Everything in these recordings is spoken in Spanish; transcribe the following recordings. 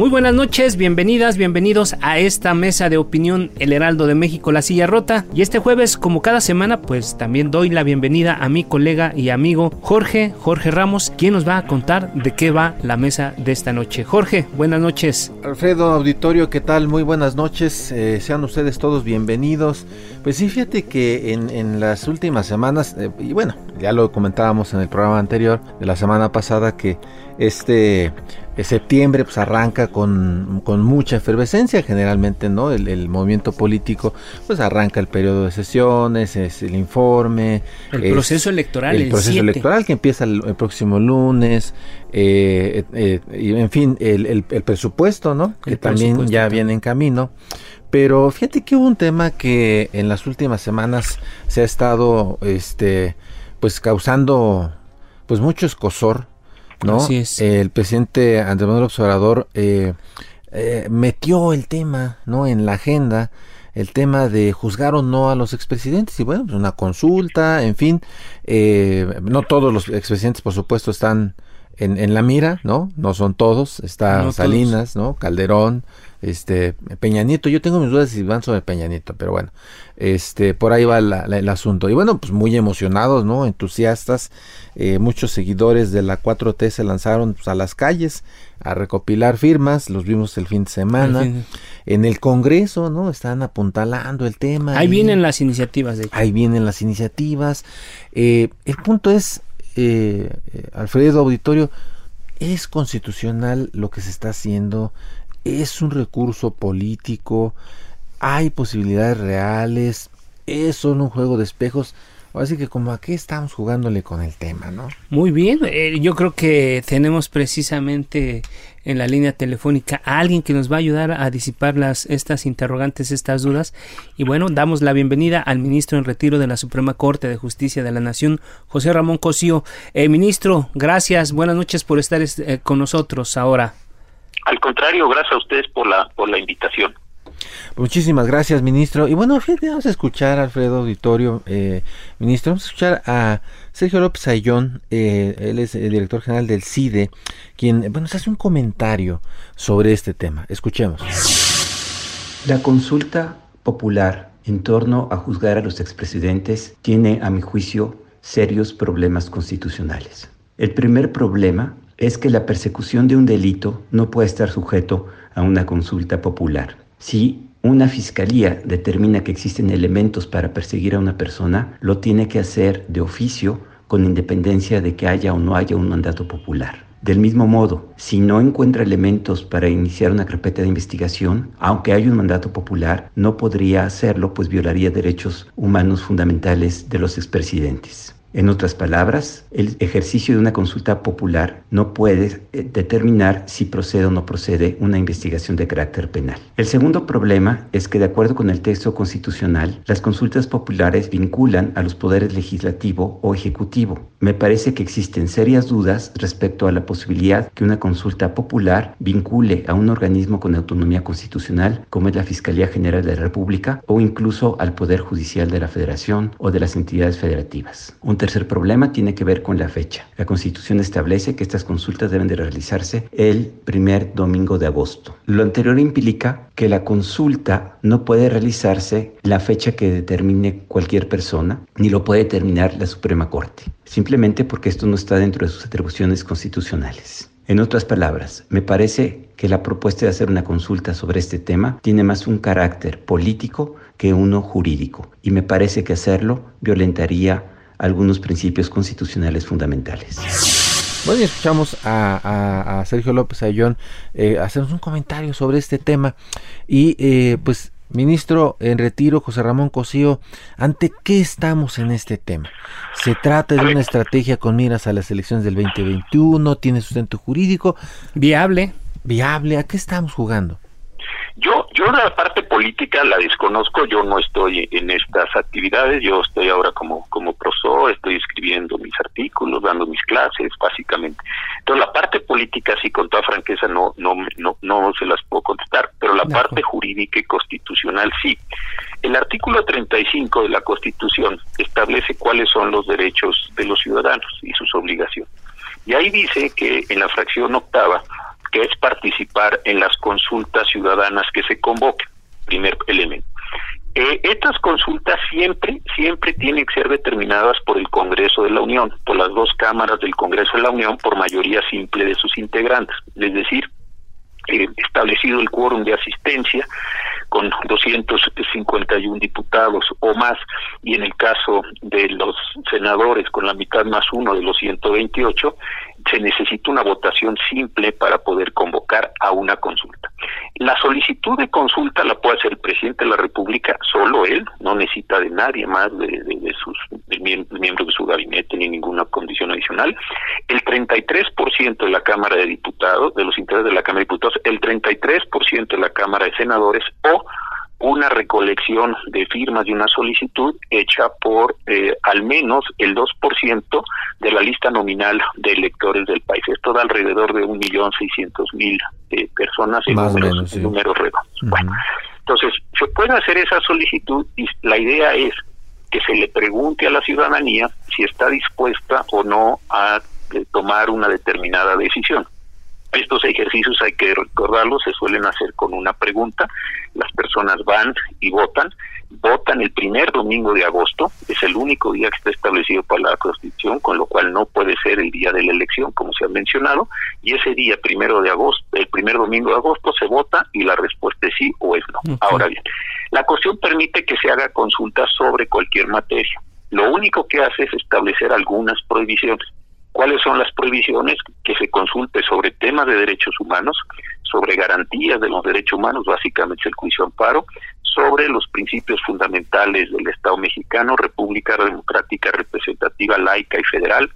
Muy buenas noches, bienvenidas, bienvenidos a esta mesa de opinión El Heraldo de México, La Silla Rota. Y este jueves, como cada semana, pues también doy la bienvenida a mi colega y amigo Jorge, Jorge Ramos, quien nos va a contar de qué va la mesa de esta noche. Jorge, buenas noches. Alfredo Auditorio, ¿qué tal? Muy buenas noches, eh, sean ustedes todos bienvenidos. Pues sí, fíjate que en, las últimas semanas, eh, y bueno, ya lo comentábamos en el programa anterior de la semana pasada, que este eh, septiembre pues arranca con, con, mucha efervescencia generalmente, ¿no? El, el, movimiento político pues arranca el periodo de sesiones, es el informe. El es proceso electoral. El, el proceso 7. electoral que empieza el, el próximo lunes, eh, eh, y en fin, el, presupuesto, ¿no? Que también ya viene en camino. Pero fíjate que hubo un tema que en las últimas semanas se ha estado, este, pues causando, pues mucho escosor, ¿no? Así es. El presidente Andrés Manuel Observador eh, eh, metió el tema, ¿no? En la agenda, el tema de juzgar o no a los expresidentes y bueno, pues una consulta, en fin, eh, no todos los expresidentes, por supuesto, están en, en, la mira, ¿no? No son todos, está no Salinas, todos. ¿no? Calderón, este Peña Nieto, yo tengo mis dudas si van sobre Peña Nieto, pero bueno, este por ahí va la, la, el asunto. Y bueno, pues muy emocionados, ¿no? Entusiastas, eh, muchos seguidores de la 4T se lanzaron pues, a las calles a recopilar firmas, los vimos el fin de semana. fin. En el Congreso, ¿no? Están apuntalando el tema. Ahí y, vienen las iniciativas, de hecho. Ahí vienen las iniciativas. Eh, el punto es, eh, Alfredo Auditorio, es constitucional lo que se está haciendo, es un recurso político, hay posibilidades reales, es solo un juego de espejos. Así que como aquí estamos jugándole con el tema, ¿no? Muy bien, eh, yo creo que tenemos precisamente en la línea telefónica a alguien que nos va a ayudar a disipar las, estas interrogantes, estas dudas. Y bueno, damos la bienvenida al ministro en retiro de la Suprema Corte de Justicia de la Nación, José Ramón Cosío. Eh, ministro, gracias, buenas noches por estar eh, con nosotros ahora. Al contrario, gracias a ustedes por la, por la invitación. Muchísimas gracias, ministro. Y bueno, fíjate, vamos a escuchar, Alfredo Auditorio, eh, ministro, vamos a escuchar a Sergio López Ayllón, eh, él es el director general del CIDE, quien, bueno, nos hace un comentario sobre este tema. Escuchemos. La consulta popular en torno a juzgar a los expresidentes tiene, a mi juicio, serios problemas constitucionales. El primer problema es que la persecución de un delito no puede estar sujeto a una consulta popular. Si una fiscalía determina que existen elementos para perseguir a una persona, lo tiene que hacer de oficio con independencia de que haya o no haya un mandato popular. Del mismo modo, si no encuentra elementos para iniciar una carpeta de investigación, aunque haya un mandato popular, no podría hacerlo, pues violaría derechos humanos fundamentales de los expresidentes. En otras palabras, el ejercicio de una consulta popular no puede determinar si procede o no procede una investigación de carácter penal. El segundo problema es que de acuerdo con el texto constitucional, las consultas populares vinculan a los poderes legislativo o ejecutivo. Me parece que existen serias dudas respecto a la posibilidad que una consulta popular vincule a un organismo con autonomía constitucional como es la Fiscalía General de la República o incluso al Poder Judicial de la Federación o de las entidades federativas. Tercer problema tiene que ver con la fecha. La Constitución establece que estas consultas deben de realizarse el primer domingo de agosto. Lo anterior implica que la consulta no puede realizarse la fecha que determine cualquier persona, ni lo puede determinar la Suprema Corte, simplemente porque esto no está dentro de sus atribuciones constitucionales. En otras palabras, me parece que la propuesta de hacer una consulta sobre este tema tiene más un carácter político que uno jurídico, y me parece que hacerlo violentaría algunos principios constitucionales fundamentales. Bueno, y escuchamos a, Sergio López Ayllón eh, hacernos un comentario sobre este tema. Y eh, pues, ministro en retiro, José Ramón Cosío, ¿ante qué estamos en este tema? ¿Se trata de una estrategia con miras a las elecciones del 2021? ¿Tiene sustento jurídico? ¿Viable? ¿Viable? ¿A qué estamos jugando? Yo, yo la parte política la desconozco, yo no estoy en estas actividades, yo estoy ahora como, como profesor, estoy escribiendo mis artículos, dando mis clases, básicamente. Entonces la parte política, sí, con toda franqueza, no, no, no, no se las puedo contestar, pero la parte jurídica y constitucional sí. El artículo 35 de la Constitución establece cuáles son los derechos de los ciudadanos y sus obligaciones. Y ahí dice que en la fracción octava, que es participar en las consultas ciudadanas que se convoquen, primer elemento. Eh, estas consultas siempre, siempre tienen que ser determinadas por el Congreso de la Unión, por las dos cámaras del Congreso de la Unión, por mayoría simple de sus integrantes, es decir, eh, establecido el quórum de asistencia con 251 diputados o más, y en el caso de los senadores con la mitad más uno de los 128, se necesita una votación simple para poder convocar a una consulta. La solicitud de consulta la puede hacer el presidente de la República, solo él, no necesita de nadie más, de, sus miembros de su gabinete ni ninguna condición adicional. El 33% de la Cámara de Diputados, de los integrantes de la Cámara de Diputados, el 33% de la Cámara de Senadores o una recolección de firmas de una solicitud hecha por eh, al menos el 2% de la lista nominal de electores del país. Esto da alrededor de 1.600.000 eh, personas en Más números, menos, Bueno, entonces, se puede hacer esa solicitud y la idea es que se le pregunte a la ciudadanía si está dispuesta o no a eh, tomar una determinada decisión. Estos ejercicios hay que recordarlos, se suelen hacer con una pregunta, las personas van y votan, votan el primer domingo de agosto, es el único día que está establecido para la Constitución, con lo cual no puede ser el día de la elección, como se ha mencionado, y ese día primero de agosto, el primer domingo de agosto se vota y la respuesta es sí o es no. Ahora bien, la Constitución permite que se haga consulta sobre cualquier materia. Lo único que hace es establecer algunas prohibiciones cuáles son las prohibiciones que se consulte sobre temas de derechos humanos, sobre garantías de los derechos humanos, básicamente el juicio amparo, sobre los principios fundamentales del Estado mexicano, República Democrática Representativa, laica y federal,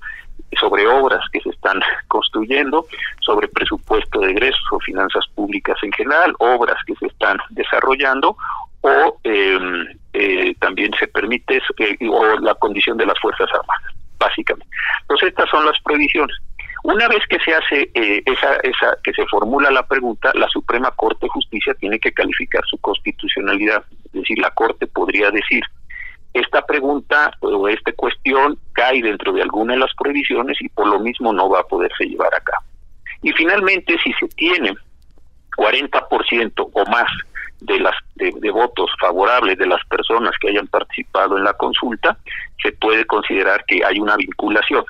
sobre obras que se están construyendo, sobre presupuesto de egresos o finanzas públicas en general, obras que se están desarrollando o em, eh, también se permite eh, o la condición de las Fuerzas Armadas básicamente. Entonces estas son las previsiones. Una vez que se hace eh, esa, esa, que se formula la pregunta, la Suprema Corte de Justicia tiene que calificar su constitucionalidad. Es decir, la Corte podría decir, esta pregunta o esta cuestión cae dentro de alguna de las previsiones y por lo mismo no va a poderse llevar a cabo. Y finalmente, si se tiene 40% o más de las de, votos favorables de las personas que hayan participado en la consulta, se puede considerar que hay una vinculación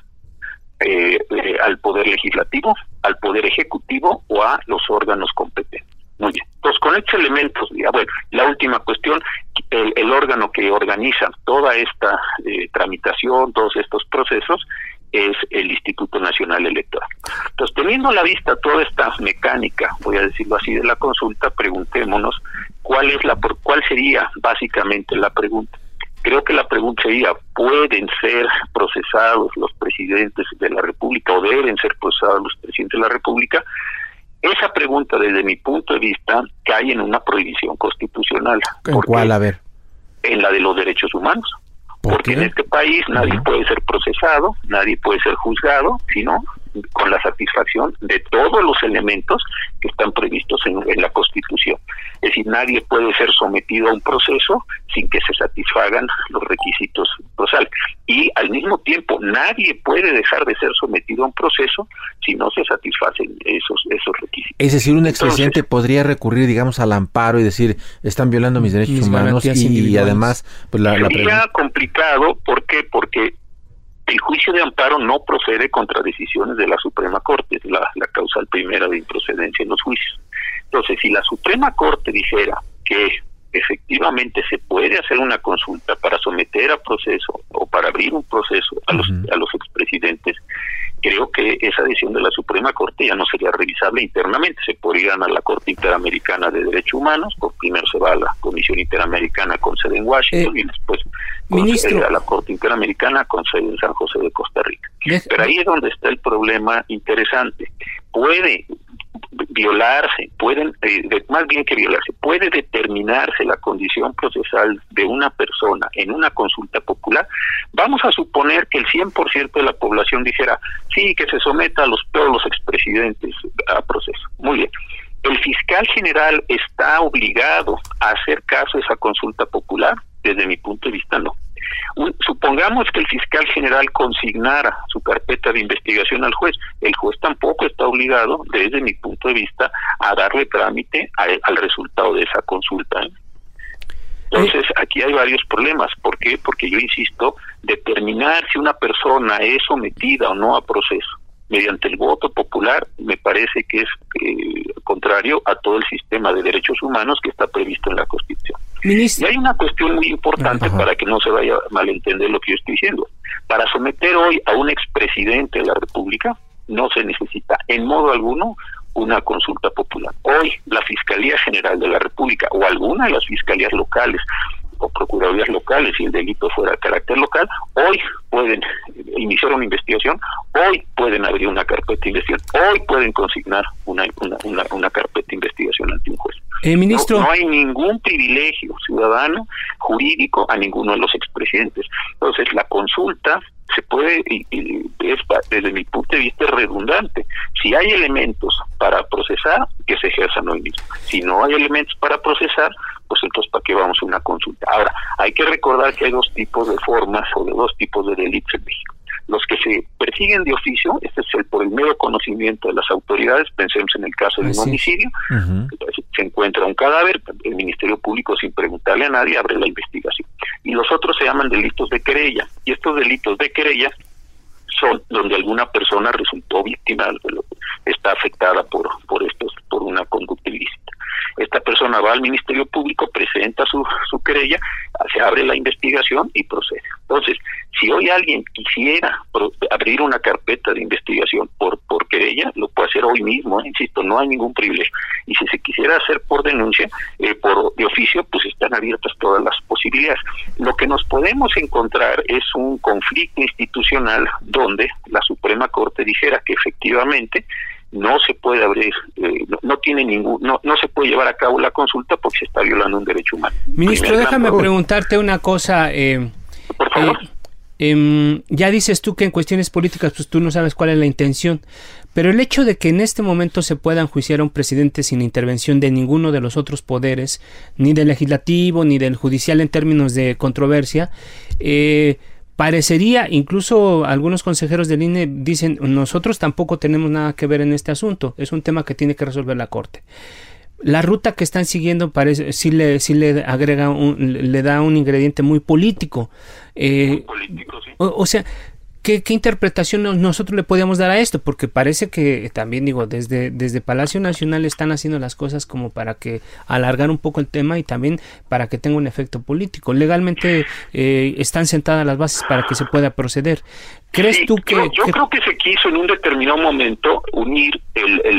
eh, eh, al poder legislativo, al poder ejecutivo o a los órganos competentes. Muy bien. Entonces, con estos elementos, ya, bueno, la última cuestión, el, órgano que organiza toda esta eh, tramitación, todos estos procesos, es el Instituto Nacional Electoral. Entonces, teniendo a la vista toda esta mecánica, voy a decirlo así, de la consulta, preguntémonos cuál es la cuál sería básicamente la pregunta. Creo que la pregunta sería, ¿pueden ser procesados los presidentes de la República o deben ser procesados los presidentes de la República? Esa pregunta, desde mi punto de vista, cae en una prohibición constitucional. ¿En cuál? A ver. En la de los derechos humanos porque en este país nadie puede ser procesado, nadie puede ser juzgado, sino con la satisfacción de todos los elementos que están previstos en, la Constitución. Es decir, nadie puede ser sometido a un proceso sin que se satisfagan los requisitos procesales. Y al mismo tiempo, nadie puede dejar de ser sometido a un proceso si no se satisfacen esos, esos requisitos. Es decir, un expresidente podría recurrir, digamos, al amparo y decir, están violando mis derechos humanos y, además, pues la, Sería complicado, ¿por qué? Porque el juicio de amparo no procede contra decisiones de la Suprema Corte, es la, la causal primera de improcedencia en los juicios. Entonces, si la Suprema Corte dijera que efectivamente se puede hacer una consulta para someter a proceso o para abrir un proceso a los, a los expresidentes, creo que esa decisión de la Suprema Corte ya no sería revisable internamente. Se podría ir a la Corte Interamericana de Derechos Humanos, por primero se va a la Comisión Interamericana con sede en Washington eh, y después a la Corte Interamericana con sede en San José de Costa Rica. Pero ahí es donde está el problema interesante. Puede violarse, pueden, eh, más bien que violarse, puede determinarse la condición procesal de una persona en una consulta popular, vamos a suponer que el 100% de la población dijera, sí, que se someta a los, todos los expresidentes a proceso. Muy bien. El fiscal general está obligado a hacer caso a esa consulta popular, desde mi punto de vista no supongamos que el fiscal general consignara su carpeta de investigación al juez. El juez tampoco está obligado, desde mi punto de vista, a darle trámite al resultado de esa consulta. Entonces, aquí hay varios problemas. ¿Por qué? Porque yo insisto, determinar si una persona es sometida o no a proceso mediante el voto popular me parece que es eh, contrario a todo el sistema de derechos humanos que está previsto en la Constitución. Y hay una cuestión muy importante para que no se vaya a malentender lo que yo estoy diciendo. Para someter hoy a un expresidente de la República no se necesita en modo alguno una consulta popular. Hoy la Fiscalía General de la República o alguna de las fiscalías locales o procuradurías locales, si el delito fuera de carácter local, hoy pueden iniciar una investigación, hoy pueden abrir una carpeta de investigación, hoy pueden consignar una, una, una, carpeta de investigación ante un juez. Eh, ministro. No, hay ningún privilegio ciudadano jurídico a ninguno de los expresidentes. Entonces, la consulta se puede, y, es desde mi punto de vista redundante. Si hay elementos para procesar, que se ejerzan hoy mismo. Si no hay elementos para procesar, pues entonces ¿para qué vamos a una consulta? Ahora, hay que recordar que hay dos tipos de formas o de dos tipos de delitos en México. Los que se persiguen de oficio, este es el por el mero conocimiento de las autoridades, pensemos en el caso de un homicidio, se encuentra un cadáver, el Ministerio Público sin preguntarle a nadie abre la investigación. Y los otros se llaman delitos de querella, y estos delitos de querella son donde alguna persona resultó víctima, está afectada por, por estos, por una conducta ilícita. Esta persona va al Ministerio Público, presenta su, su querella, se abre la investigación y procede. Entonces, si hoy alguien quisiera abrir una carpeta de investigación por, por querella, lo puede hacer hoy mismo, ¿eh? insisto, no hay ningún privilegio. Y si se quisiera hacer por denuncia, eh, por de oficio, pues están abiertas todas las posibilidades. Lo que nos podemos encontrar es un conflicto institucional donde la Suprema Corte dijera que efectivamente no se puede abrir, eh, no, tiene ningún, no, no se puede llevar a cabo la consulta porque se está violando un derecho humano. Ministro, déjame preguntarte una cosa. Eh, Por favor. Eh, em, ya dices tú que en cuestiones políticas pues tú no sabes cuál es la intención, pero el hecho de que en este momento se pueda enjuiciar a un presidente sin intervención de ninguno de los otros poderes, ni del legislativo ni del judicial en términos de controversia, eh, parecería, incluso algunos consejeros del INE dicen, nosotros tampoco tenemos nada que ver en este asunto, es un tema que tiene que resolver la Corte. La ruta que están siguiendo parece sí le sí le agrega un, le da un ingrediente muy político. Eh, político sí. o, sea, ¿Qué, interpretación nosotros le podíamos dar a esto? Porque parece que también digo, desde, desde Palacio Nacional están haciendo las cosas como para que alargar un poco el tema y también para que tenga un efecto político. Legalmente eh, están sentadas las bases para que se pueda proceder. ¿Crees tú que, yo, creo que se quiso en un determinado momento unir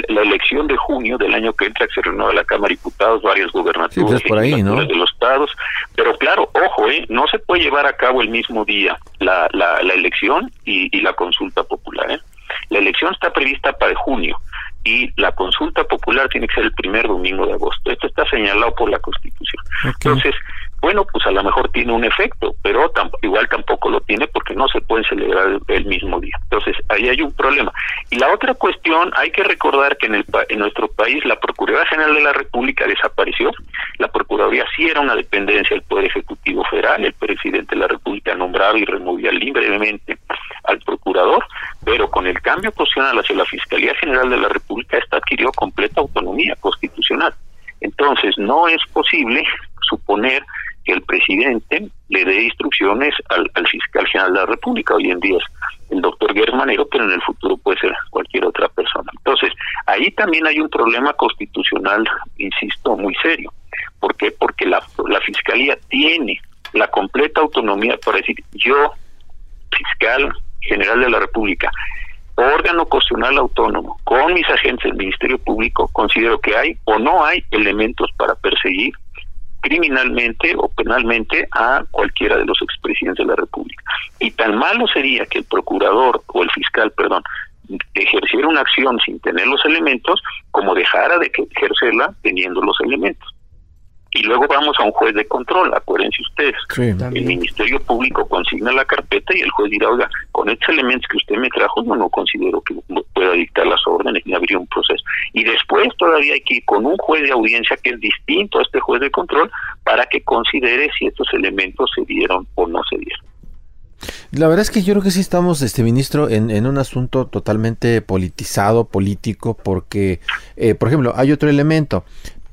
la elección de junio del año que entra, que se renueva la Cámara de Diputados, varias gubernaturas pues de los estados, pero claro, ojo, ¿eh? no se puede llevar a cabo el mismo día la, la, la elección y, la consulta popular. ¿eh? La elección está prevista para junio y la consulta popular tiene que ser el primer domingo de agosto. Esto está señalado por la Constitución. Entonces, bueno, pues a lo mejor tiene un efecto, pero igual tampoco lo tiene porque no se pueden celebrar el, mismo día. Entonces, ahí hay un problema. Y la otra cuestión, hay que recordar que en, el, en nuestro país la Procuraduría General de la República desapareció. La Procuraduría sí era una dependencia del Poder Ejecutivo Federal, el presidente de la República nombraba y removía libremente al procurador, pero con el cambio constitucional hacia la Fiscalía General de la República, esta adquirió completa autonomía constitucional. Entonces, no es posible suponer que el presidente le dé instrucciones al, fiscal general de la República. Hoy en día es el doctor Manero, pero en el futuro puede ser cualquier otra persona. Entonces, ahí también hay un problema constitucional, insisto, muy serio. ¿Por qué? Porque la, la fiscalía tiene la completa autonomía para decir, yo, fiscal general de la República, órgano constitucional autónomo, con mis agentes del Ministerio Público, considero que hay o no hay elementos para perseguir criminalmente o penalmente a cualquiera de los expresidentes de la República. Y tan malo sería que el procurador o el fiscal, perdón, ejerciera una acción sin tener los elementos como dejara de ejercerla teniendo los elementos y luego vamos a un juez de control, acuérdense ustedes. el Ministerio Público consigna la carpeta y el juez dirá, oiga, con estos elementos que usted me trajo, yo no considero que pueda dictar las órdenes ni abrir un proceso. Y después todavía hay que ir con un juez de audiencia que es distinto a este juez de control para que considere si estos elementos se dieron o no se dieron. La verdad es que yo creo que sí estamos, este ministro, en, en un asunto totalmente politizado, político, porque, eh, por ejemplo, hay otro elemento.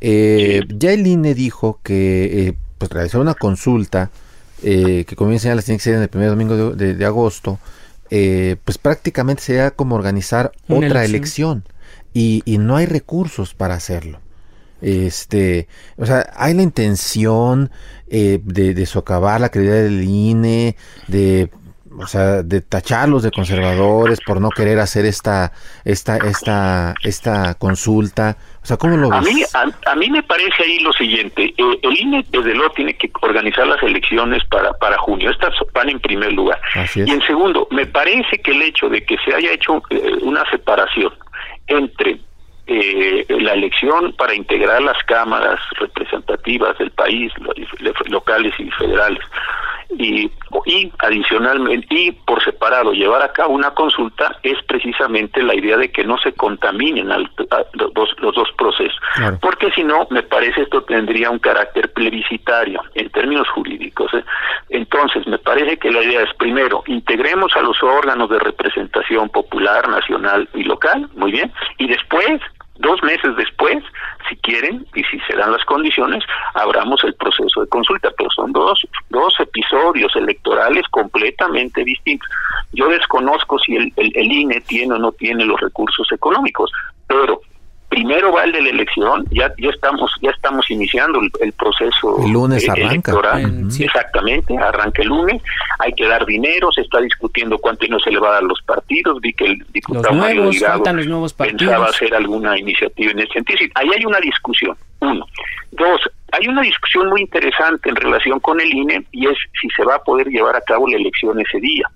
Eh, ya el INE dijo que eh, pues realizar una consulta eh, que como bien señalas tiene que ser en el primer domingo de, agosto, eh, pues prácticamente sería como organizar otra elección, y, y, no hay recursos para hacerlo. Este, o sea, hay la intención de, de socavar la credibilidad del INE, de o sea, de tacharlos de conservadores por no querer hacer esta, esta, esta, esta consulta. O sea, ¿cómo lo ves? A mí, a, mí me parece ahí lo siguiente. Eh, el INE, desde luego, tiene que organizar las elecciones para, para junio. Estas van en primer lugar. Y en segundo, me parece que el hecho de que se haya hecho eh, una separación entre eh, la elección para integrar las cámaras representativas del país, locales y federales, y, y adicionalmente y por separado llevar a cabo una consulta es precisamente la idea de que no se contaminen los, dos, los dos procesos porque si no me parece esto tendría un carácter plebiscitario en términos jurídicos ¿eh? entonces me parece que la idea es primero integremos a los órganos de representación popular nacional y local muy bien y después Dos meses después, si quieren y si se dan las condiciones, abramos el proceso de consulta, pero son dos, dos episodios electorales completamente distintos. Yo desconozco si el, el, el INE tiene o no tiene los recursos económicos, pero primero va el de la elección, ya ya estamos ya estamos iniciando el, proceso el lunes arranca. Exactamente, arranca el lunes, hay que dar dinero, se está discutiendo cuánto dinero se le va a dar a los partidos, vi que el diputado los nuevos, pensaba hacer alguna iniciativa en ese sentido. Ahí hay una discusión, uno. Dos, hay una discusión muy interesante en relación con el INE y es si se va a poder llevar a cabo la elección ese día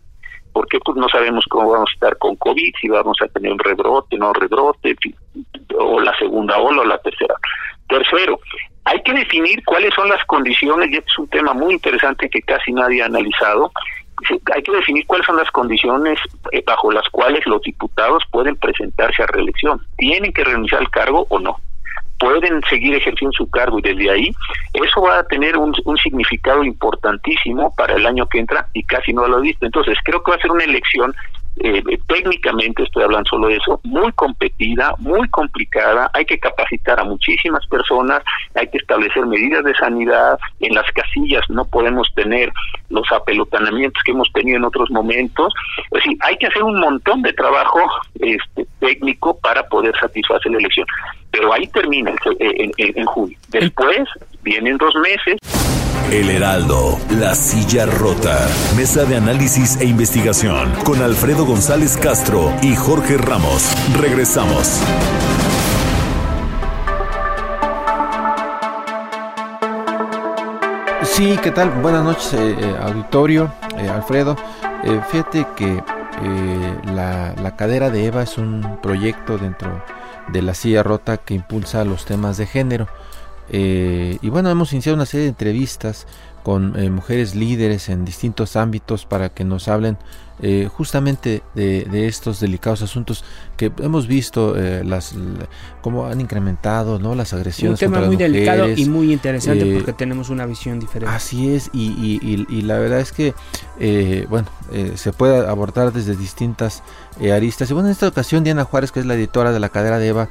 porque pues no sabemos cómo vamos a estar con COVID, si vamos a tener un rebrote, no rebrote, o la segunda ola o la tercera. Tercero, hay que definir cuáles son las condiciones, y este es un tema muy interesante que casi nadie ha analizado, hay que definir cuáles son las condiciones eh, bajo las cuales los diputados pueden presentarse a reelección. ¿Tienen que renunciar al cargo o no? Pueden seguir ejerciendo su cargo y desde ahí eso va a tener un, significado importantísimo para el año que entra y casi no lo he visto. Entonces creo que va a ser una elección eh, técnicamente estoy hablando solo de eso, muy competida, muy complicada, hay que capacitar a muchísimas personas, hay que establecer medidas de sanidad, en las casillas no podemos tener los apelotanamientos que hemos tenido en otros momentos, es decir, hay que hacer un montón de trabajo este, técnico para poder satisfacer la elección, pero ahí termina en, en, en junio. Después vienen dos meses. El Heraldo, La Silla Rota. Mesa de análisis e investigación con Alfredo González Castro y Jorge Ramos. Regresamos. Sí, ¿qué tal? Buenas noches, eh, eh, auditorio, eh, Alfredo. fíjate que la, la cadera de Eva es un proyecto dentro de la silla rota que impulsa los temas de género Eh, y bueno, hemos iniciado una serie de entrevistas con eh, mujeres líderes en distintos ámbitos para que nos hablen eh, justamente de, estos delicados asuntos que hemos visto eh, las cómo han incrementado no las agresiones un tema muy delicado y muy interesante porque tenemos una visión diferente así es y, y, la verdad es que bueno se puede abordar desde distintas aristas y bueno en esta ocasión Diana Juárez que es la editora de la cadera de Eva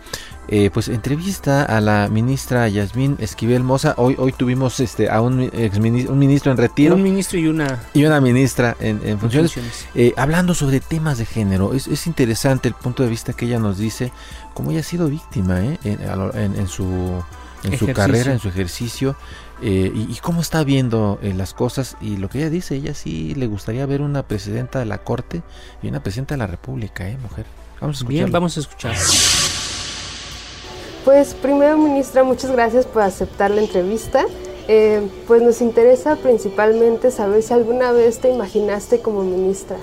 eh, pues entrevista a la ministra Yasmín Esquivel Moza. Hoy, hoy tuvimos este a un, ex ministro, un ministro en retiro. Un ministro y una, y una ministra en, funciones. Eh, hablando sobre temas de género. Es, es, interesante el punto de vista que ella nos dice, como ella ha sido víctima ¿eh? en, su, en su carrera, en su ejercicio. y, y, cómo está viendo las cosas y lo que ella dice, ella sí le gustaría ver una presidenta de la Corte y una presidenta de la República, ¿eh, mujer? Vamos a escuchar. Bien, vamos a escuchar. Pues primero, ministra, muchas gracias por aceptar la entrevista. Eh, pues nos interesa principalmente saber si alguna vez te imaginaste como ministra.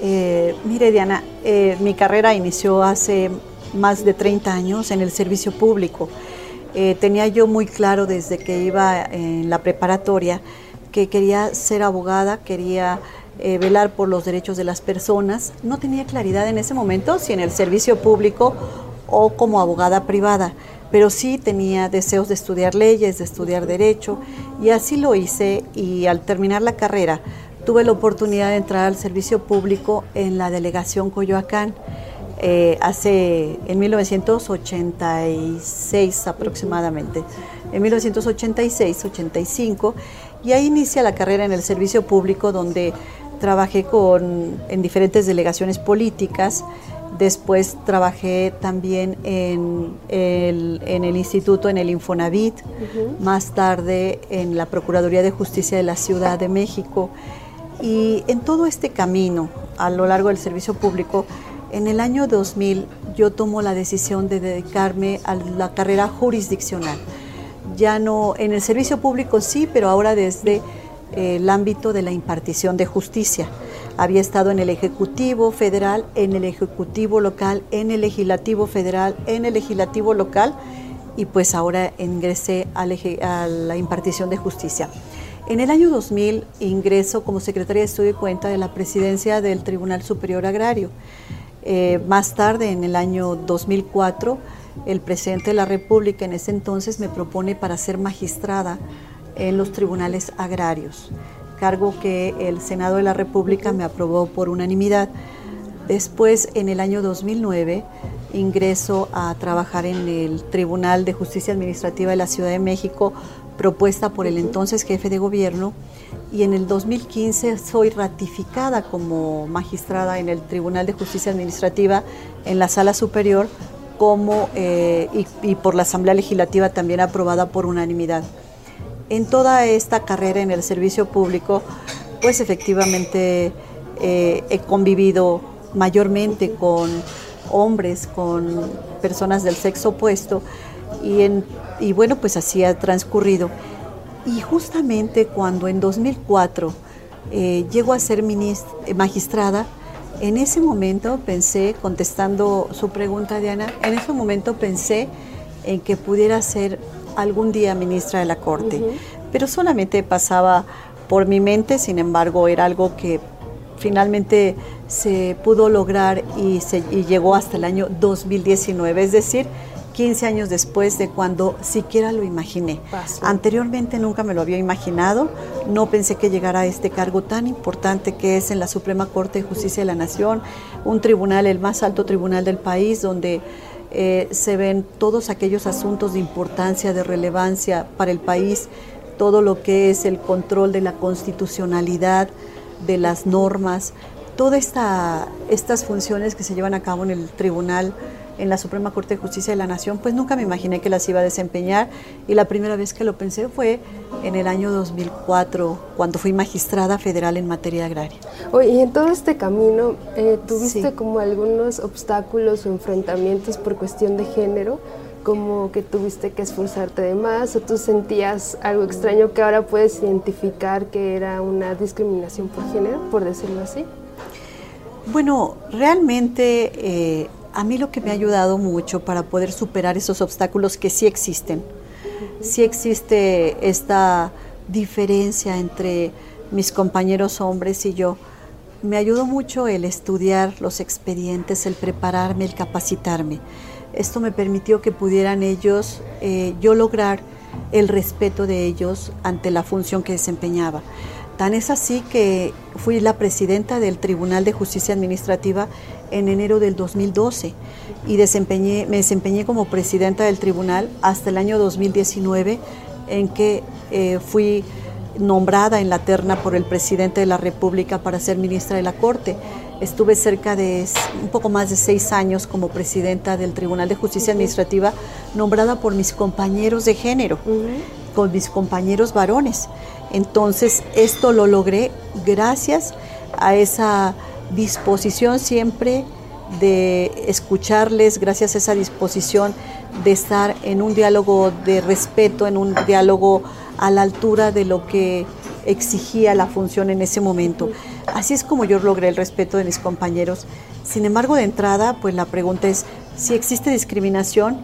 Eh, mire, Diana, eh, mi carrera inició hace más de 30 años en el servicio público. tenía yo muy claro desde que iba en la preparatoria que quería ser abogada, quería velar por los derechos de las personas. No tenía claridad en ese momento si en el servicio público o como abogada privada, pero sí tenía deseos de estudiar leyes, de estudiar derecho, y así lo hice y al terminar la carrera tuve la oportunidad de entrar al servicio público en la delegación Coyoacán. Eh, hace en 1986 aproximadamente, en 1986-85, y ahí inicia la carrera en el servicio público donde trabajé con, en diferentes delegaciones políticas, Después trabajé también en el, instituto, en el Infonavit, más tarde en la Procuraduría de Justicia de la Ciudad de México. Y en todo este camino, a lo largo del servicio público, en el año 2000 yo tomo la decisión de dedicarme a la carrera jurisdiccional. Ya no, en el servicio público sí, pero ahora desde eh, el ámbito de la impartición de justicia. Había estado en el Ejecutivo Federal, en el Ejecutivo Local, en el Legislativo Federal, en el Legislativo Local y pues ahora ingresé a, la impartición de justicia. En el año 2000 ingreso como secretaria de Estudio y Cuenta de la presidencia del Tribunal Superior Agrario. Eh, más tarde, en el año 2004, el presidente de la República en ese entonces me propone para ser magistrada en los tribunales agrarios cargo que el Senado de la República me aprobó por unanimidad. Después, en el año 2009, ingreso a trabajar en el Tribunal de Justicia Administrativa de la Ciudad de México, propuesta por el entonces jefe de gobierno, y en el 2015 soy ratificada como magistrada en el Tribunal de Justicia Administrativa en la Sala Superior como, eh, y por la Asamblea Legislativa también aprobada por unanimidad en toda esta carrera en el servicio público, pues efectivamente eh, he convivido mayormente con hombres, con personas del sexo opuesto y, bueno, pues así ha transcurrido. Y justamente cuando en 2004 eh, llego a ser magistrada, en ese momento pensé, contestando su pregunta, Diana, en ese momento pensé en que pudiera ser algún día ministra de la Corte, pero solamente pasaba por mi mente, sin embargo era algo que finalmente se pudo lograr y, se, llegó hasta el año 2019, es decir, 15 años después de cuando siquiera lo imaginé. Anteriormente nunca me lo había imaginado, no pensé que llegara a este cargo tan importante que es en la Suprema Corte de Justicia de la Nación, un tribunal, el más alto tribunal del país, donde eh, se ven todos aquellos asuntos de importancia, de relevancia para el país, todo lo que es el control de la constitucionalidad, de las normas, todas esta, estas funciones que se llevan a cabo en el tribunal en la Suprema Corte de Justicia de la Nación, pues nunca me imaginé que las iba a desempeñar y la primera vez que lo pensé fue en el año 2004, cuando fui magistrada federal en materia agraria. Oye, y en todo este camino, eh, ¿tuviste como algunos obstáculos o enfrentamientos por cuestión de género? como que tuviste que esforzarte de más o tú sentías algo extraño que ahora puedes identificar que era una discriminación por género, por decirlo así? Bueno, realmente eh, a mí lo que me ha ayudado mucho para poder superar esos obstáculos que sí existen, sí existe esta diferencia entre mis compañeros hombres y yo. Me ayudó mucho el estudiar los expedientes, el prepararme, el capacitarme. Esto me permitió que pudieran ellos, eh, yo lograr el respeto de ellos ante la función que desempeñaba. Tan es así que fui la presidenta del Tribunal de Justicia Administrativa en enero del 2012 y desempeñé, me desempeñé como presidenta del tribunal hasta el año 2019 en que eh, fui nombrada en la terna por el presidente de la República para ser ministra de la Corte. Estuve cerca de un poco más de seis años como presidenta del Tribunal de Justicia Administrativa, nombrada por mis compañeros de género, con mis compañeros varones. Entonces, esto lo logré gracias a esa disposición siempre de escucharles, gracias a esa disposición de estar en un diálogo de respeto, en un diálogo a la altura de lo que exigía la función en ese momento. Así es como yo logré el respeto de mis compañeros. Sin embargo, de entrada, pues la pregunta es, si existe discriminación,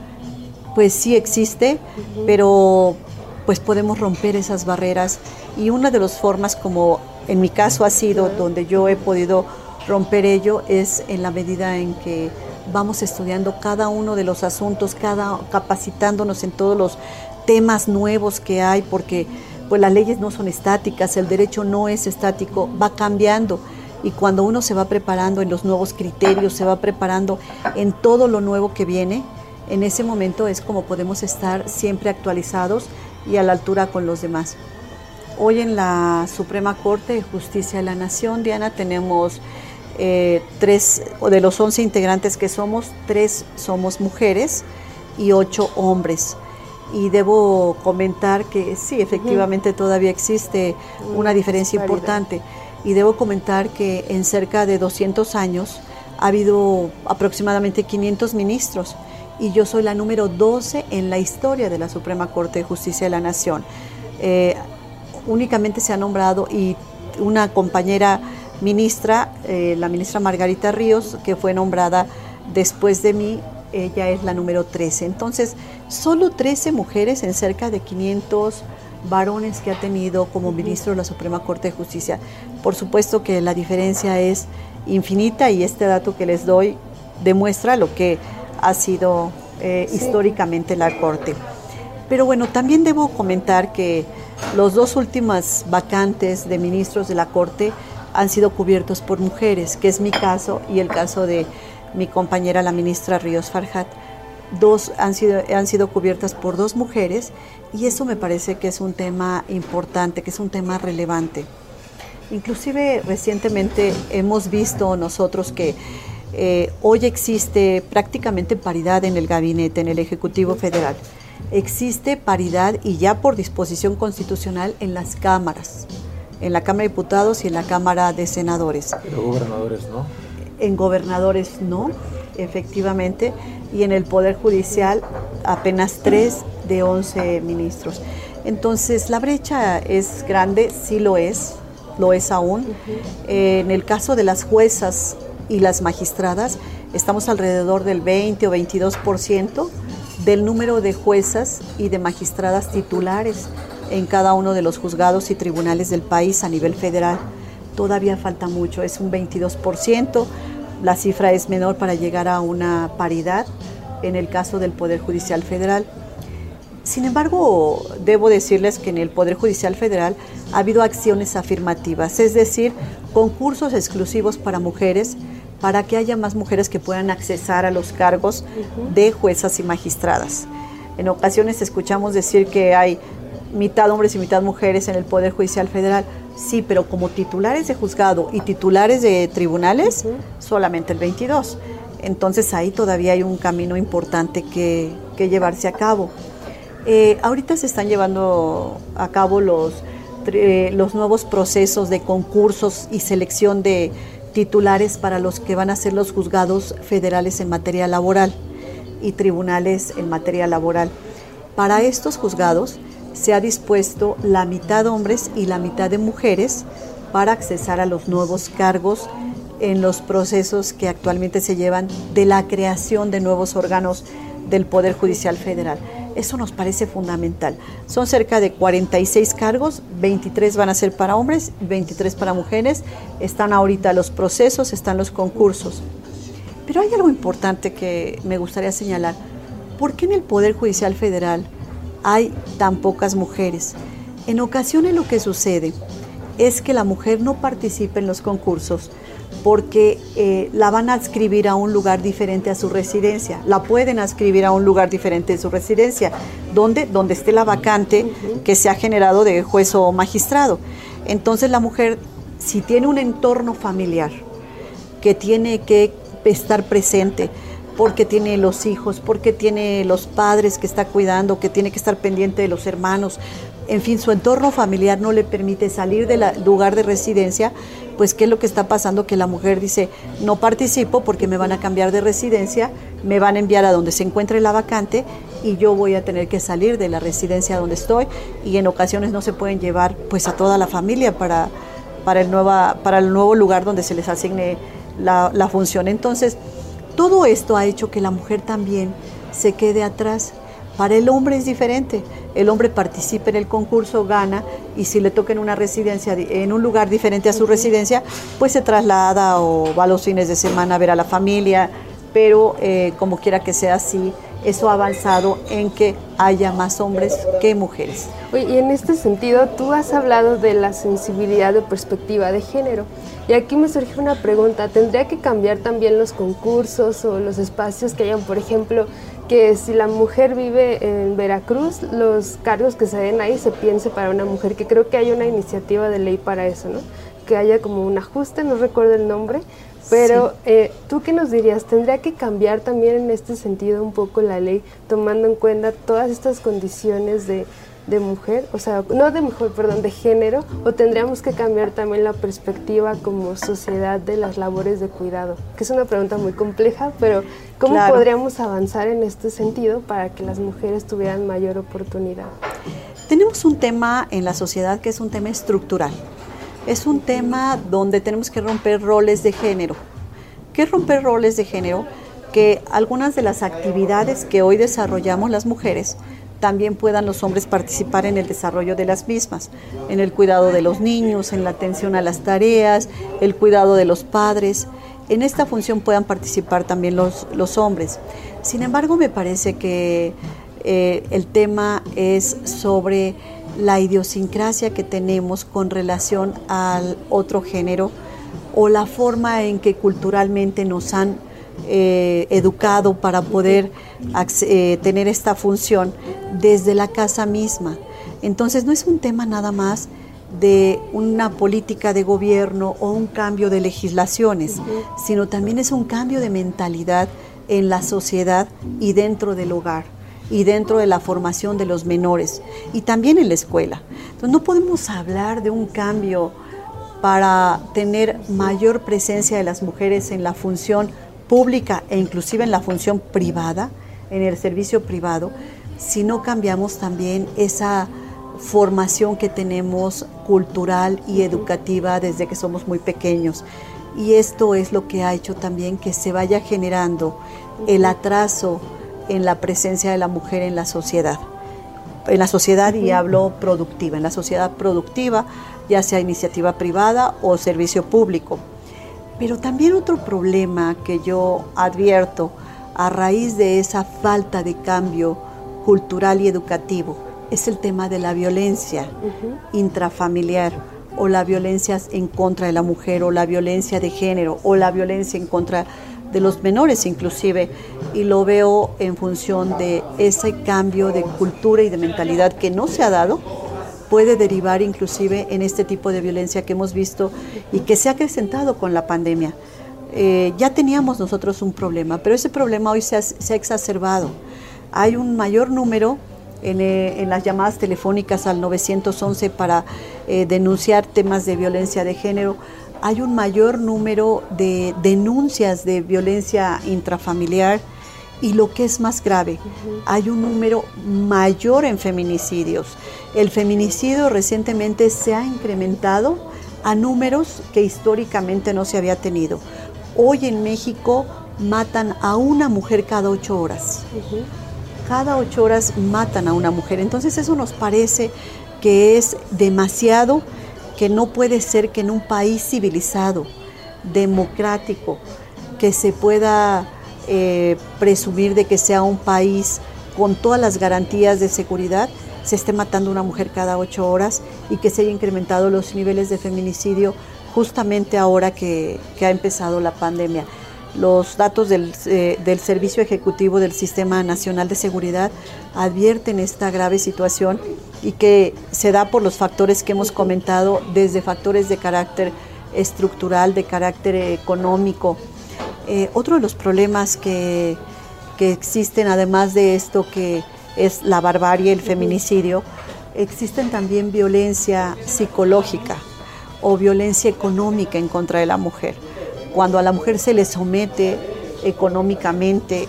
pues sí existe, pero pues podemos romper esas barreras y una de las formas como en mi caso ha sido donde yo he podido romper ello es en la medida en que vamos estudiando cada uno de los asuntos, cada capacitándonos en todos los temas nuevos que hay porque pues las leyes no son estáticas, el derecho no es estático, va cambiando. Y cuando uno se va preparando en los nuevos criterios, se va preparando en todo lo nuevo que viene, en ese momento es como podemos estar siempre actualizados y a la altura con los demás. Hoy en la Suprema Corte de Justicia de la Nación, Diana, tenemos eh, tres, de los 11 integrantes que somos, tres somos mujeres y ocho hombres. Y debo comentar que sí, efectivamente todavía existe una diferencia importante. Y debo comentar que en cerca de 200 años ha habido aproximadamente 500 ministros y yo soy la número 12 en la historia de la Suprema Corte de Justicia de la Nación. Eh, únicamente se ha nombrado y una compañera ministra, eh, la ministra Margarita Ríos, que fue nombrada después de mí, ella es la número 13. Entonces, solo 13 mujeres en cerca de 500 varones que ha tenido como ministro de la Suprema Corte de Justicia. Por supuesto que la diferencia es infinita y este dato que les doy demuestra lo que ha sido eh, históricamente la Corte. Pero bueno, también debo comentar que los dos últimas vacantes de ministros de la Corte han sido cubiertos por mujeres, que es mi caso y el caso de mi compañera la ministra Ríos Farhat. Dos han sido, han sido cubiertas por dos mujeres y eso me parece que es un tema importante, que es un tema relevante. Inclusive recientemente hemos visto nosotros que eh, hoy existe prácticamente paridad en el gabinete, en el Ejecutivo Federal. Existe paridad y ya por disposición constitucional en las cámaras, en la Cámara de Diputados y en la Cámara de Senadores. Pero gobernadores no en gobernadores no, efectivamente, y en el Poder Judicial apenas tres de 11 ministros. Entonces, la brecha es grande, sí lo es, lo es aún. en el caso de las juezas y las magistradas, estamos alrededor del 20 o 22% del número de juezas y de magistradas titulares en cada uno de los juzgados y tribunales del país a nivel federal. Todavía falta mucho, es un 22%. La cifra es menor para llegar a una paridad en el caso del Poder Judicial Federal. Sin embargo, debo decirles que en el Poder Judicial Federal ha habido acciones afirmativas, es decir, concursos exclusivos para mujeres, para que haya más mujeres que puedan accesar a los cargos de juezas y magistradas. En ocasiones escuchamos decir que hay mitad hombres y mitad mujeres en el Poder Judicial Federal. Sí, pero como titulares de juzgado y titulares de tribunales, solamente el 22. Entonces ahí todavía hay un camino importante que, llevarse a cabo. Eh, ahorita se están llevando a cabo los, los nuevos procesos de concursos y selección de titulares para los que van a ser los juzgados federales en materia laboral y tribunales en materia laboral. Para estos juzgados, se ha dispuesto la mitad hombres y la mitad de mujeres para accesar a los nuevos cargos en los procesos que actualmente se llevan de la creación de nuevos órganos del Poder Judicial Federal. Eso nos parece fundamental. Son cerca de 46 cargos, 23 van a ser para hombres, 23 para mujeres. Están ahorita los procesos, están los concursos. Pero hay algo importante que me gustaría señalar. ¿Por qué en el Poder Judicial Federal hay tan pocas mujeres? En ocasiones lo que sucede es que la mujer no participa en los concursos porque eh, la van a adscribir a un lugar diferente a su residencia. La pueden adscribir a un lugar diferente de su residencia, donde, donde esté la vacante que se ha generado de juez o magistrado. Entonces la mujer, si tiene un entorno familiar que tiene que estar presente, porque tiene los hijos, porque tiene los padres que está cuidando, que tiene que estar pendiente de los hermanos, en fin, su entorno familiar no le permite salir del lugar de residencia, pues ¿qué es lo que está pasando? Que la mujer dice, no participo porque me van a cambiar de residencia, me van a enviar a donde se encuentre la vacante y yo voy a tener que salir de la residencia donde estoy y en ocasiones no se pueden llevar pues a toda la familia para, para, el, nueva, para el nuevo lugar donde se les asigne la, la función. Entonces, todo esto ha hecho que la mujer también se quede atrás. Para el hombre es diferente el hombre participa en el concurso, gana y si le toca en una residencia, en un lugar diferente a su residencia, pues se traslada o va los fines de semana a ver a la familia, pero eh, como quiera que sea así, eso ha avanzado en que haya más hombres que mujeres. y en este sentido, tú has hablado de la sensibilidad de perspectiva de género. Y aquí me surge una pregunta, ¿tendría que cambiar también los concursos o los espacios que hayan, por ejemplo, que si la mujer vive en Veracruz, los cargos que se den ahí se piense para una mujer, que creo que hay una iniciativa de ley para eso, ¿no? Que haya como un ajuste, no recuerdo el nombre, pero eh, tú qué nos dirías, ¿tendría que cambiar también en este sentido un poco la ley, tomando en cuenta todas estas condiciones de de mujer, o sea, no de mujer, perdón, de género, o tendríamos que cambiar también la perspectiva como sociedad de las labores de cuidado? Que es una pregunta muy compleja, pero ¿cómo podríamos avanzar en este sentido para que las mujeres tuvieran mayor oportunidad? Tenemos un tema en la sociedad que es un tema estructural. Es un tema donde tenemos que romper roles de género. ¿Qué romper roles de género? Que algunas de las actividades que hoy desarrollamos las mujeres también puedan los hombres participar en el desarrollo de las mismas, en el cuidado de los niños, en la atención a las tareas, el cuidado de los padres. En esta función puedan participar también los, los hombres. Sin embargo, me parece que eh, el tema es sobre la idiosincrasia que tenemos con relación al otro género o la forma en que culturalmente nos han eh, educado para poder eh, tener esta función desde la casa misma. Entonces no es un tema nada más de una política de gobierno o un cambio de legislaciones, sino también es un cambio de mentalidad en la sociedad y dentro del hogar y dentro de la formación de los menores y también en la escuela. Entonces no podemos hablar de un cambio para tener mayor presencia de las mujeres en la función pública e inclusive en la función privada, en el servicio privado, si no cambiamos también esa formación que tenemos cultural y educativa desde que somos muy pequeños. Y esto es lo que ha hecho también que se vaya generando el atraso en la presencia de la mujer en la sociedad. En la sociedad, y hablo productiva, en la sociedad productiva, ya sea iniciativa privada o servicio público. Pero también otro problema que yo advierto a raíz de esa falta de cambio cultural y educativo es el tema de la violencia intrafamiliar o la violencia en contra de la mujer o la violencia de género o la violencia en contra de los menores inclusive. Y lo veo en función de ese cambio de cultura y de mentalidad que no se ha dado puede derivar inclusive en este tipo de violencia que hemos visto y que se ha acrecentado con la pandemia. Eh, ya teníamos nosotros un problema, pero ese problema hoy se ha, exacerbado. Hay un mayor número eh, en, las llamadas telefónicas al 911 para eh, denunciar temas de violencia de género. Hay un mayor número de denuncias de violencia intrafamiliar y lo que es más grave, hay un número mayor en feminicidios. El feminicidio recientemente se ha incrementado a números que históricamente no se había tenido. Hoy en México matan a una mujer cada ocho horas. cada ocho horas matan a una mujer. Entonces eso nos parece que es demasiado, que no puede ser que en un país civilizado, democrático, que se pueda eh, presumir de que sea un país con todas las garantías de seguridad, se esté matando una mujer cada ocho horas y que se haya incrementado los niveles de feminicidio justamente ahora que, ha empezado la pandemia. Los datos del, eh, del, Servicio Ejecutivo del Sistema Nacional de Seguridad advierten esta grave situación y que se da por los factores que hemos comentado, desde factores de carácter estructural, de carácter económico, eh, otro de los problemas que, existen, además de esto que es la barbarie, el feminicidio, existen también violencia psicológica o violencia económica en contra de la mujer. Cuando a la mujer se le somete económicamente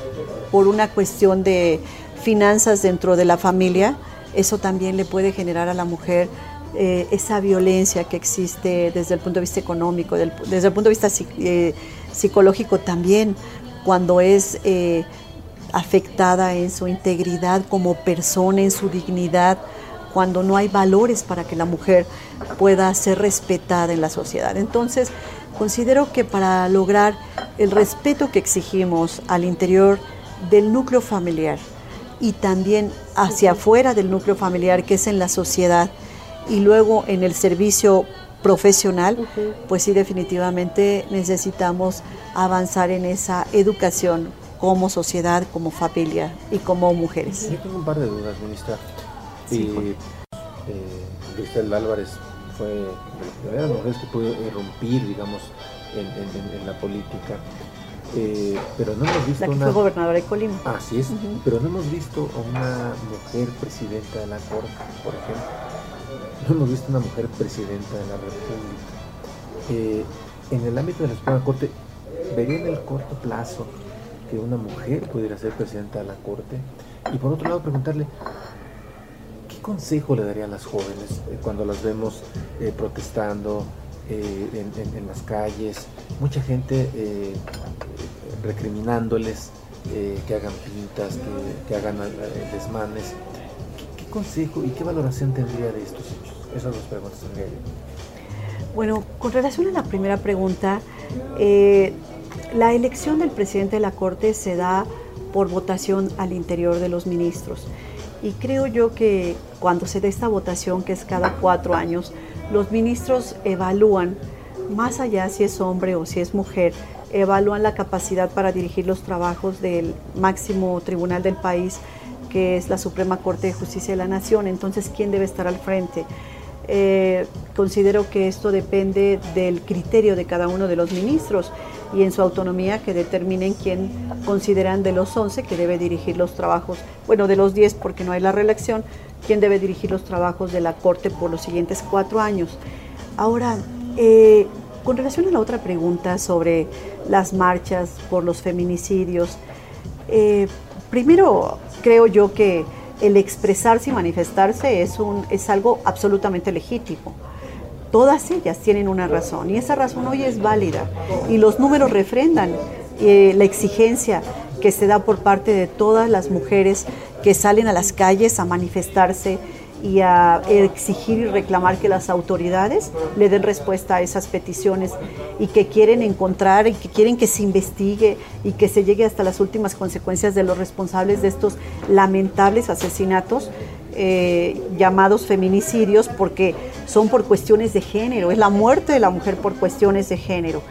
por una cuestión de finanzas dentro de la familia, eso también le puede generar a la mujer eh, esa violencia que existe desde el punto de vista económico, desde el punto de vista eh, psicológico también, cuando es eh, afectada en su integridad como persona, en su dignidad, cuando no hay valores para que la mujer pueda ser respetada en la sociedad. Entonces, considero que para lograr el respeto que exigimos al interior del núcleo familiar y también hacia afuera del núcleo familiar, que es en la sociedad, y luego en el servicio profesional, pues sí definitivamente necesitamos avanzar en esa educación como sociedad, como familia y como mujeres. Yo tengo un par de dudas, ministra. Sí, eh, Cristel Álvarez fue de las primeras mujeres que pudo irrumpir, digamos, en, la política. Eh, pero no hemos visto la que una... fue gobernadora de Colima. Así es, pero no hemos visto a una mujer presidenta de la Corte, por ejemplo no hemos visto una mujer presidenta de la República. Eh, en el ámbito de la Suprema Corte, ¿vería en el corto plazo que una mujer pudiera ser presidenta de la Corte? Y por otro lado, preguntarle, ¿qué consejo le daría a las jóvenes eh, cuando las vemos eh, protestando en, las calles? Mucha gente recriminándoles que hagan pintas, que, hagan desmanes consejo y qué valoración tendría de estos? Esas dos preguntas Bueno, con relación a la primera pregunta, eh, la elección del presidente de la Corte se da por votación al interior de los ministros. Y creo yo que cuando se da esta votación, que es cada cuatro años, los ministros evalúan, más allá si es hombre o si es mujer, evalúan la capacidad para dirigir los trabajos del máximo tribunal del país que es la Suprema Corte de Justicia de la Nación. Entonces, ¿quién debe estar al frente? Eh, considero que esto depende del criterio de cada uno de los ministros y en su autonomía que determinen quién consideran de los 11 que debe dirigir los trabajos, bueno, de los 10 porque no hay la reelección, quién debe dirigir los trabajos de la Corte por los siguientes cuatro años. Ahora, eh, con relación a la otra pregunta sobre las marchas por los feminicidios, eh, primero creo yo que el expresarse y manifestarse es, un, es algo absolutamente legítimo. Todas ellas tienen una razón y esa razón hoy es válida y los números refrendan eh, la exigencia que se da por parte de todas las mujeres que salen a las calles a manifestarse y a exigir y reclamar que las autoridades le den respuesta a esas peticiones y que quieren encontrar y que quieren que se investigue y que se llegue hasta las últimas consecuencias de los responsables de estos lamentables asesinatos eh, llamados feminicidios porque son por cuestiones de género, es la muerte de la mujer por cuestiones de género.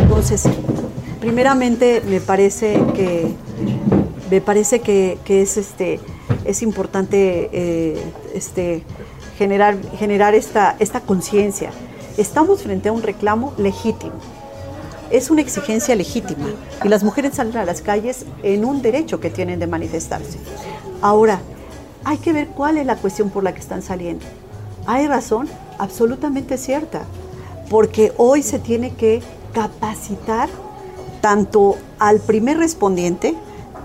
Entonces, primeramente me parece que me parece que, que es este es importante eh, este, generar, generar esta, esta conciencia. Estamos frente a un reclamo legítimo. Es una exigencia legítima y las mujeres salen a las calles en un derecho que tienen de manifestarse. Ahora, hay que ver cuál es la cuestión por la que están saliendo. Hay razón absolutamente cierta, porque hoy se tiene que capacitar tanto al primer respondiente,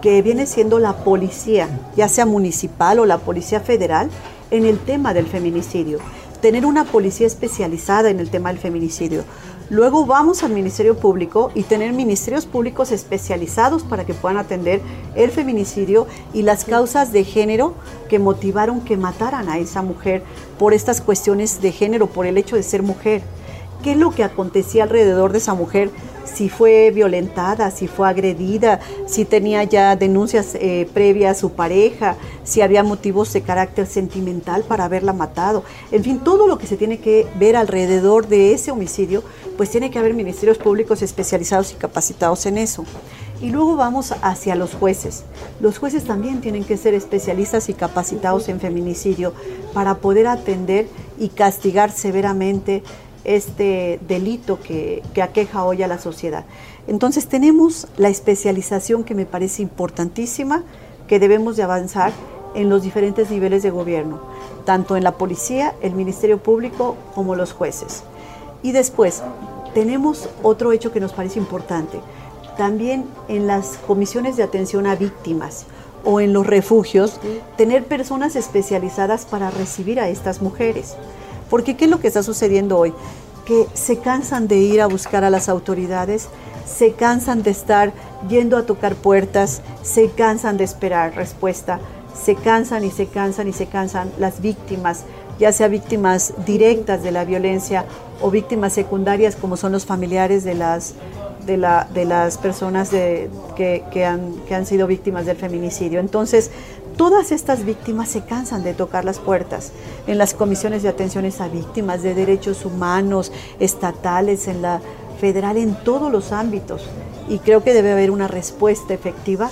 que viene siendo la policía, ya sea municipal o la policía federal, en el tema del feminicidio. tener una policía especializada en el tema del feminicidio. Luego vamos al Ministerio Público y tener ministerios públicos especializados para que puedan atender el feminicidio y las causas de género que motivaron que mataran a esa mujer por estas cuestiones de género, por el hecho de ser mujer. ¿Qué es lo que acontecía alrededor de esa mujer? Si fue violentada, si fue agredida, si tenía ya denuncias eh, previas a su pareja, si había motivos de carácter sentimental para haberla matado. En fin, todo lo que se tiene que ver alrededor de ese homicidio, pues tiene que haber ministerios públicos especializados y capacitados en eso. Y luego vamos hacia los jueces. Los jueces también tienen que ser especialistas y capacitados en feminicidio para poder atender y castigar severamente este delito que, aqueja hoy a la sociedad. Entonces tenemos la especialización que me parece importantísima, que debemos de avanzar en los diferentes niveles de gobierno, tanto en la policía, el Ministerio Público como los jueces. Y después, tenemos otro hecho que nos parece importante, también en las comisiones de atención a víctimas o en los refugios, tener personas especializadas para recibir a estas mujeres. Porque ¿qué es lo que está sucediendo hoy? Que se cansan de ir a buscar a las autoridades, se cansan de estar yendo a tocar puertas, se cansan de esperar respuesta, se cansan y se cansan y se cansan las víctimas, ya sea víctimas directas de la violencia o víctimas secundarias como son los familiares de las, de, la, de las personas que, que, han, que han sido víctimas del feminicidio. Entonces, Todas estas víctimas se cansan de tocar las puertas en las comisiones de atenciones a víctimas de derechos humanos, estatales, en la federal, en todos los ámbitos. Y creo que debe haber una respuesta efectiva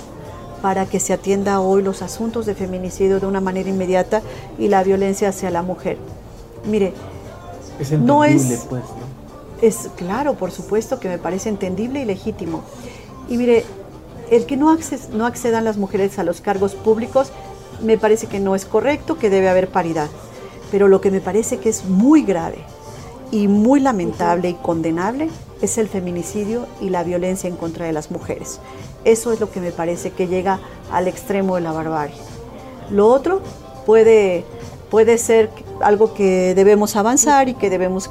para que se atienda hoy los asuntos de feminicidio de una manera inmediata y la violencia hacia la mujer. Mire, no es, pues, es claro, por supuesto que me parece entendible y legítimo. Y mire, el que no, accedan las mujeres a los cargos públicos me parece que no es correcto, que debe haber paridad. Pero lo que me parece que es muy grave y muy lamentable y condenable es el feminicidio y la violencia en contra de las mujeres. Eso es lo que me parece que llega al extremo de la barbarie. Lo otro puede, puede ser algo que debemos avanzar y que debemos